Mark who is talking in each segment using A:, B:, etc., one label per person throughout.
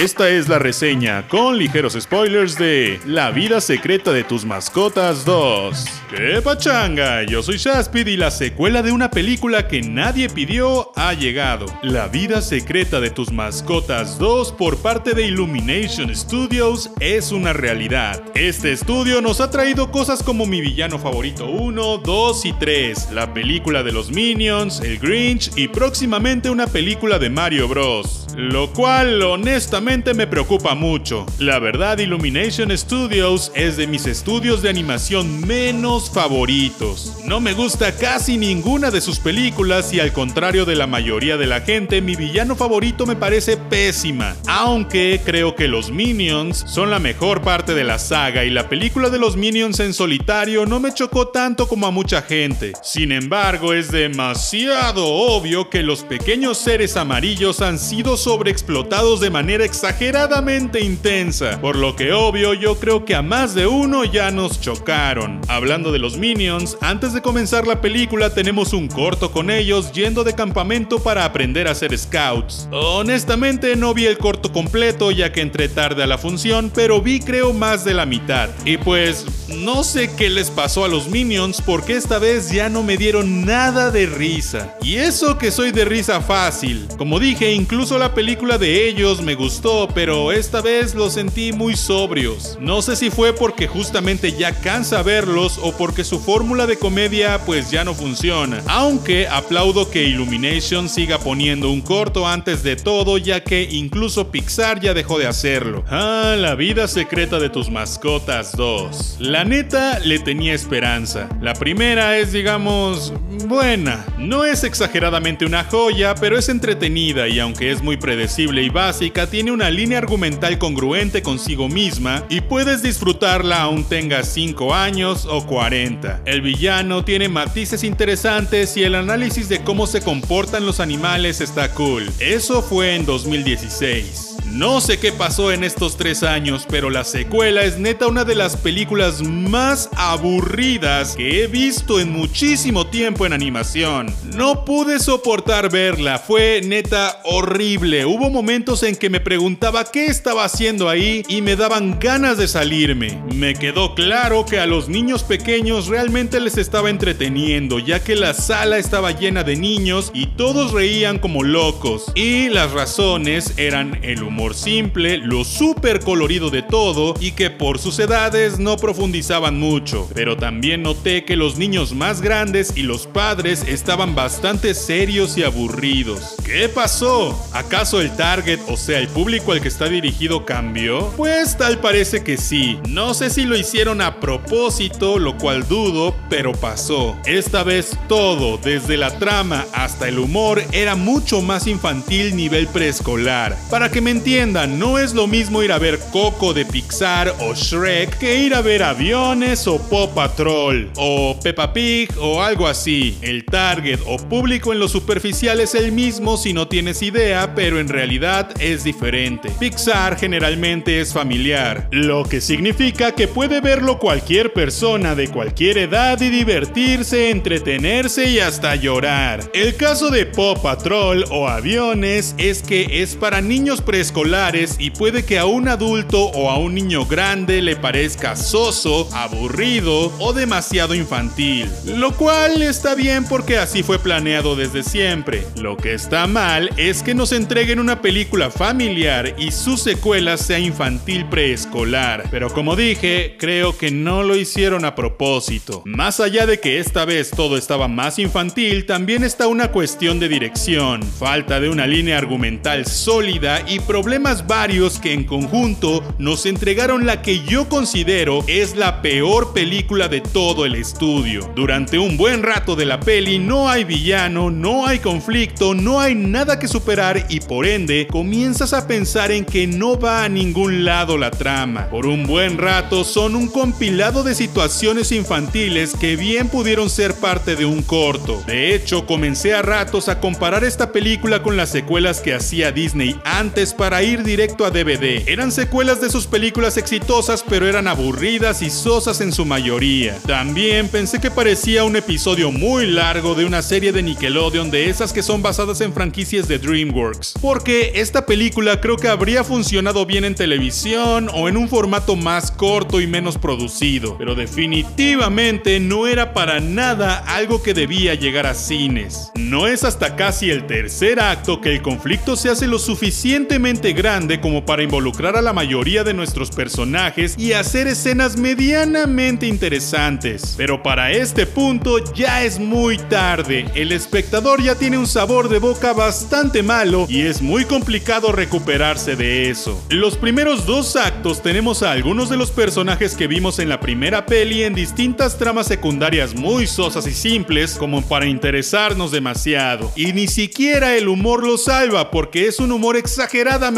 A: Esta es la reseña con ligeros spoilers de La vida secreta de tus mascotas 2. ¡Qué pachanga! Yo soy Shaspid y la secuela de una película que nadie pidió ha llegado. La vida secreta de tus mascotas 2 por parte de Illumination Studios es una realidad. Este estudio nos ha traído cosas como mi villano favorito 1, 2 y 3, la película de los Minions, el Grinch y próximamente una película de Mario Bros. Lo cual honestamente me preocupa mucho. La verdad Illumination Studios es de mis estudios de animación menos favoritos. No me gusta casi ninguna de sus películas y al contrario de la mayoría de la gente, mi villano favorito me parece pésima. Aunque creo que los Minions son la mejor parte de la saga y la película de los Minions en solitario no me chocó tanto como a mucha gente. Sin embargo, es demasiado obvio que los pequeños seres amarillos han sido sobreexplotados de manera exageradamente intensa, por lo que obvio yo creo que a más de uno ya nos chocaron. Hablando de los Minions, antes de comenzar la película tenemos un corto con ellos yendo de campamento para aprender a ser scouts. Honestamente no vi el corto completo ya que entré tarde a la función, pero vi creo más de la mitad. Y pues no sé qué les pasó a los Minions porque esta vez ya no me dieron nada de risa. Y eso que soy de risa fácil. Como dije, incluso la película de ellos me gustó, pero esta vez los sentí muy sobrios. No sé si fue porque justamente ya cansa verlos o porque su fórmula de comedia pues ya no funciona. Aunque aplaudo que Illumination siga poniendo un corto antes de todo ya que incluso Pixar ya dejó de hacerlo. Ah, la vida secreta de tus mascotas 2. La neta le tenía esperanza. La primera es digamos buena. No es exageradamente una joya, pero es entretenida y aunque es muy predecible y básica, tiene una línea argumental congruente consigo misma y puedes disfrutarla aún tengas 5 años o 40. El villano tiene matices interesantes y el análisis de cómo se comportan los animales está cool. Eso fue en 2016. No sé qué pasó en estos tres años, pero la secuela es neta una de las películas más aburridas que he visto en muchísimo tiempo en animación. No pude soportar verla, fue neta horrible. Hubo momentos en que me preguntaba qué estaba haciendo ahí y me daban ganas de salirme. Me quedó claro que a los niños pequeños realmente les estaba entreteniendo, ya que la sala estaba llena de niños y todos reían como locos. Y las razones eran el humor simple, lo súper colorido de todo y que por sus edades no profundizaban mucho. Pero también noté que los niños más grandes y los padres estaban bastante serios y aburridos. ¿Qué pasó? ¿Acaso el target, o sea, el público al que está dirigido cambió? Pues tal parece que sí. No sé si lo hicieron a propósito, lo cual dudo, pero pasó. Esta vez todo, desde la trama hasta el humor, era mucho más infantil nivel preescolar. Para que me entiendan, no es lo mismo ir a ver Coco de Pixar o Shrek que ir a ver aviones o Pop Patrol o Peppa Pig o algo así. El target o público en lo superficial es el mismo si no tienes idea, pero en realidad es diferente. Pixar generalmente es familiar, lo que significa que puede verlo cualquier persona de cualquier edad y divertirse, entretenerse y hasta llorar. El caso de Pop Patrol o aviones es que es para niños preescolares y puede que a un adulto o a un niño grande le parezca soso, aburrido o demasiado infantil. Lo cual está bien porque así fue planeado desde siempre. Lo que está mal es que nos entreguen una película familiar y su secuela sea infantil preescolar. Pero como dije, creo que no lo hicieron a propósito. Más allá de que esta vez todo estaba más infantil, también está una cuestión de dirección, falta de una línea argumental sólida y problemas problemas varios que en conjunto nos entregaron la que yo considero es la peor película de todo el estudio. Durante un buen rato de la peli no hay villano, no hay conflicto, no hay nada que superar y por ende comienzas a pensar en que no va a ningún lado la trama. Por un buen rato son un compilado de situaciones infantiles que bien pudieron ser parte de un corto. De hecho, comencé a ratos a comparar esta película con las secuelas que hacía Disney antes para ir directo a DVD. Eran secuelas de sus películas exitosas, pero eran aburridas y sosas en su mayoría. También pensé que parecía un episodio muy largo de una serie de Nickelodeon de esas que son basadas en franquicias de DreamWorks. Porque esta película creo que habría funcionado bien en televisión o en un formato más corto y menos producido. Pero definitivamente no era para nada algo que debía llegar a cines. No es hasta casi el tercer acto que el conflicto se hace lo suficientemente grande como para involucrar a la mayoría de nuestros personajes y hacer escenas medianamente interesantes. Pero para este punto ya es muy tarde, el espectador ya tiene un sabor de boca bastante malo y es muy complicado recuperarse de eso. Los primeros dos actos tenemos a algunos de los personajes que vimos en la primera peli en distintas tramas secundarias muy sosas y simples como para interesarnos demasiado. Y ni siquiera el humor lo salva porque es un humor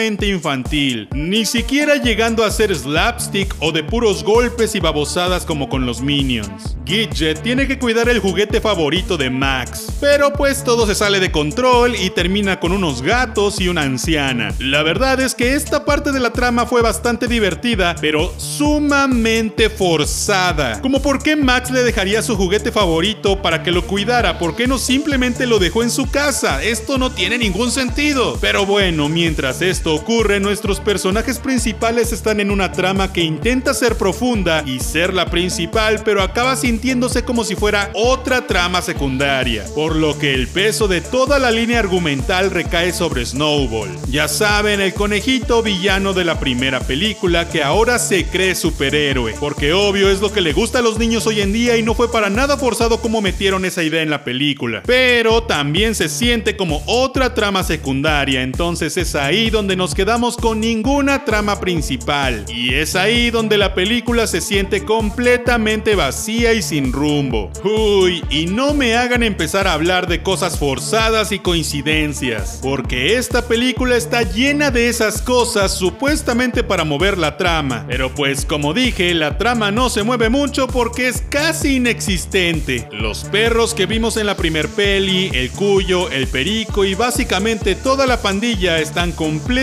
A: infantil, ni siquiera llegando a ser slapstick o de puros golpes y babosadas como con los Minions. Gidget tiene que cuidar el juguete favorito de Max, pero pues todo se sale de control y termina con unos gatos y una anciana. La verdad es que esta parte de la trama fue bastante divertida, pero sumamente forzada. Como por qué Max le dejaría su juguete favorito para que lo cuidara, ¿por qué no simplemente lo dejó en su casa? Esto no tiene ningún sentido. Pero bueno, mientras esto ocurre, nuestros personajes principales están en una trama que intenta ser profunda y ser la principal, pero acaba sintiéndose como si fuera otra trama secundaria, por lo que el peso de toda la línea argumental recae sobre Snowball. Ya saben, el conejito villano de la primera película que ahora se cree superhéroe, porque obvio es lo que le gusta a los niños hoy en día y no fue para nada forzado como metieron esa idea en la película. Pero también se siente como otra trama secundaria, entonces es ahí donde nos quedamos con ninguna trama principal. Y es ahí donde la película se siente completamente vacía y sin rumbo. Uy, y no me hagan empezar a hablar de cosas forzadas y coincidencias, porque esta película está llena de esas cosas supuestamente para mover la trama. Pero pues como dije, la trama no se mueve mucho porque es casi inexistente. Los perros que vimos en la primer peli, el cuyo, el perico y básicamente toda la pandilla están completamente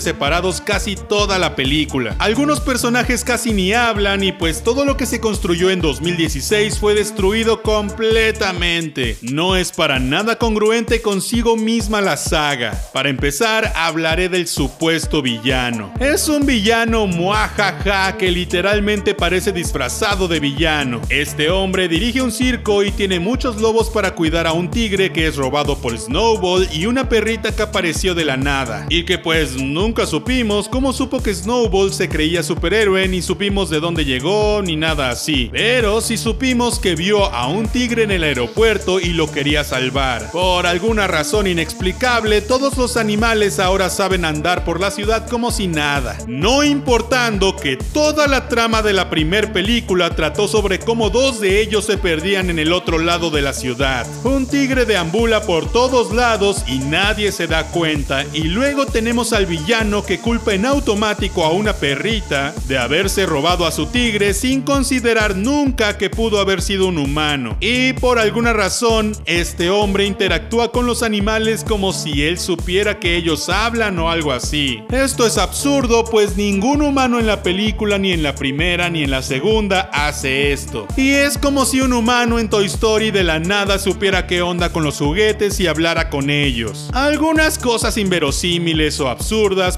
A: separados casi toda la película. Algunos personajes casi ni hablan y pues todo lo que se construyó en 2016 fue destruido completamente. No es para nada congruente consigo misma la saga. Para empezar, hablaré del supuesto villano. Es un villano muajaja que literalmente parece disfrazado de villano. Este hombre dirige un circo y tiene muchos lobos para cuidar a un tigre que es robado por Snowball y una perrita que apareció de la nada. Y que pues nunca supimos cómo supo que Snowball se creía superhéroe, ni supimos de dónde llegó, ni nada así. Pero sí supimos que vio a un tigre en el aeropuerto y lo quería salvar. Por alguna razón inexplicable, todos los animales ahora saben andar por la ciudad como si nada. No importando que toda la trama de la primer película trató sobre cómo dos de ellos se perdían en el otro lado de la ciudad. Un tigre deambula por todos lados y nadie se da cuenta. Y luego tenemos al villano que culpa en automático a una perrita de haberse robado a su tigre sin considerar nunca que pudo haber sido un humano. Y por alguna razón, este hombre interactúa con los animales como si él supiera que ellos hablan o algo así. Esto es absurdo, pues ningún humano en la película, ni en la primera, ni en la segunda, hace esto. Y es como si un humano en Toy Story de la nada supiera qué onda con los juguetes y hablara con ellos. Algunas cosas inverosímiles o absurdas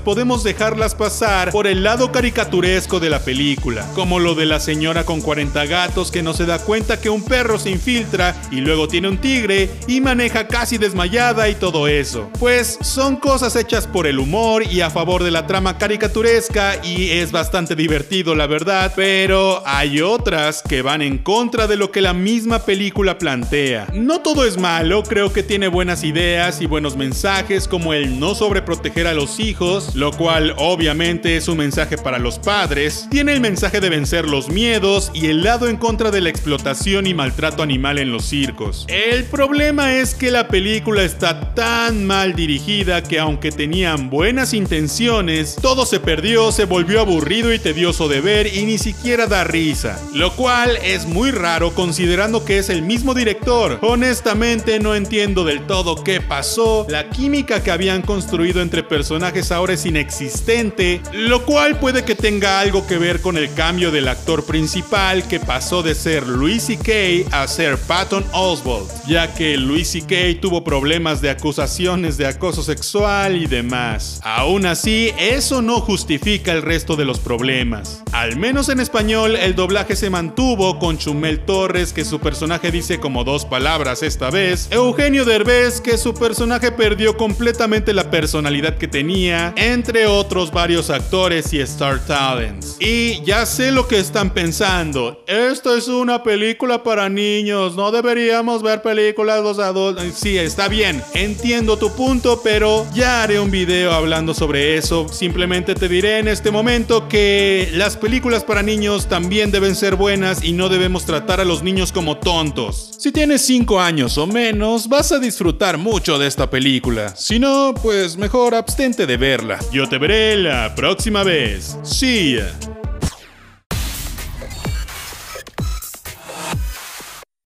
A: podemos dejarlas pasar por el lado caricaturesco de la película, como lo de la señora con 40 gatos que no se da cuenta que un perro se infiltra y luego tiene un tigre y maneja casi desmayada y todo eso. Pues son cosas hechas por el humor y a favor de la trama caricaturesca y es bastante divertido la verdad, pero hay otras que van en contra de lo que la misma película plantea. No todo es malo, creo que tiene buenas ideas y buenos mensajes como el no sobreproteger a los hijos, lo cual obviamente es un mensaje para los padres, tiene el mensaje de vencer los miedos y el lado en contra de la explotación y maltrato animal en los circos. El problema es que la película está tan mal dirigida que aunque tenían buenas intenciones, todo se perdió, se volvió aburrido y tedioso de ver y ni siquiera da risa. Lo cual es muy raro considerando que es el mismo director. Honestamente no entiendo del todo qué pasó, la química que habían construido entre personajes personajes ahora es inexistente, lo cual puede que tenga algo que ver con el cambio del actor principal que pasó de ser Louis C.K. a ser Patton Oswald, ya que Louis C.K. tuvo problemas de acusaciones de acoso sexual y demás. Aún así, eso no justifica el resto de los problemas. Al menos en español, el doblaje se mantuvo con Chumel Torres, que su personaje dice como dos palabras esta vez, Eugenio Derbez, que su personaje perdió completamente la personalidad que tenía, entre otros varios actores y star talents. Y ya sé lo que están pensando, esto es una película para niños, no deberíamos ver películas los adultos. Sí, está bien, entiendo tu punto, pero ya haré un video hablando sobre eso. Simplemente te diré en este momento que las películas para niños también deben ser buenas y no debemos tratar a los niños como tontos. Si tienes 5 años o menos, vas a disfrutar mucho de esta película. Si no, pues mejor abstente de verla. Yo te veré la próxima vez. See ya.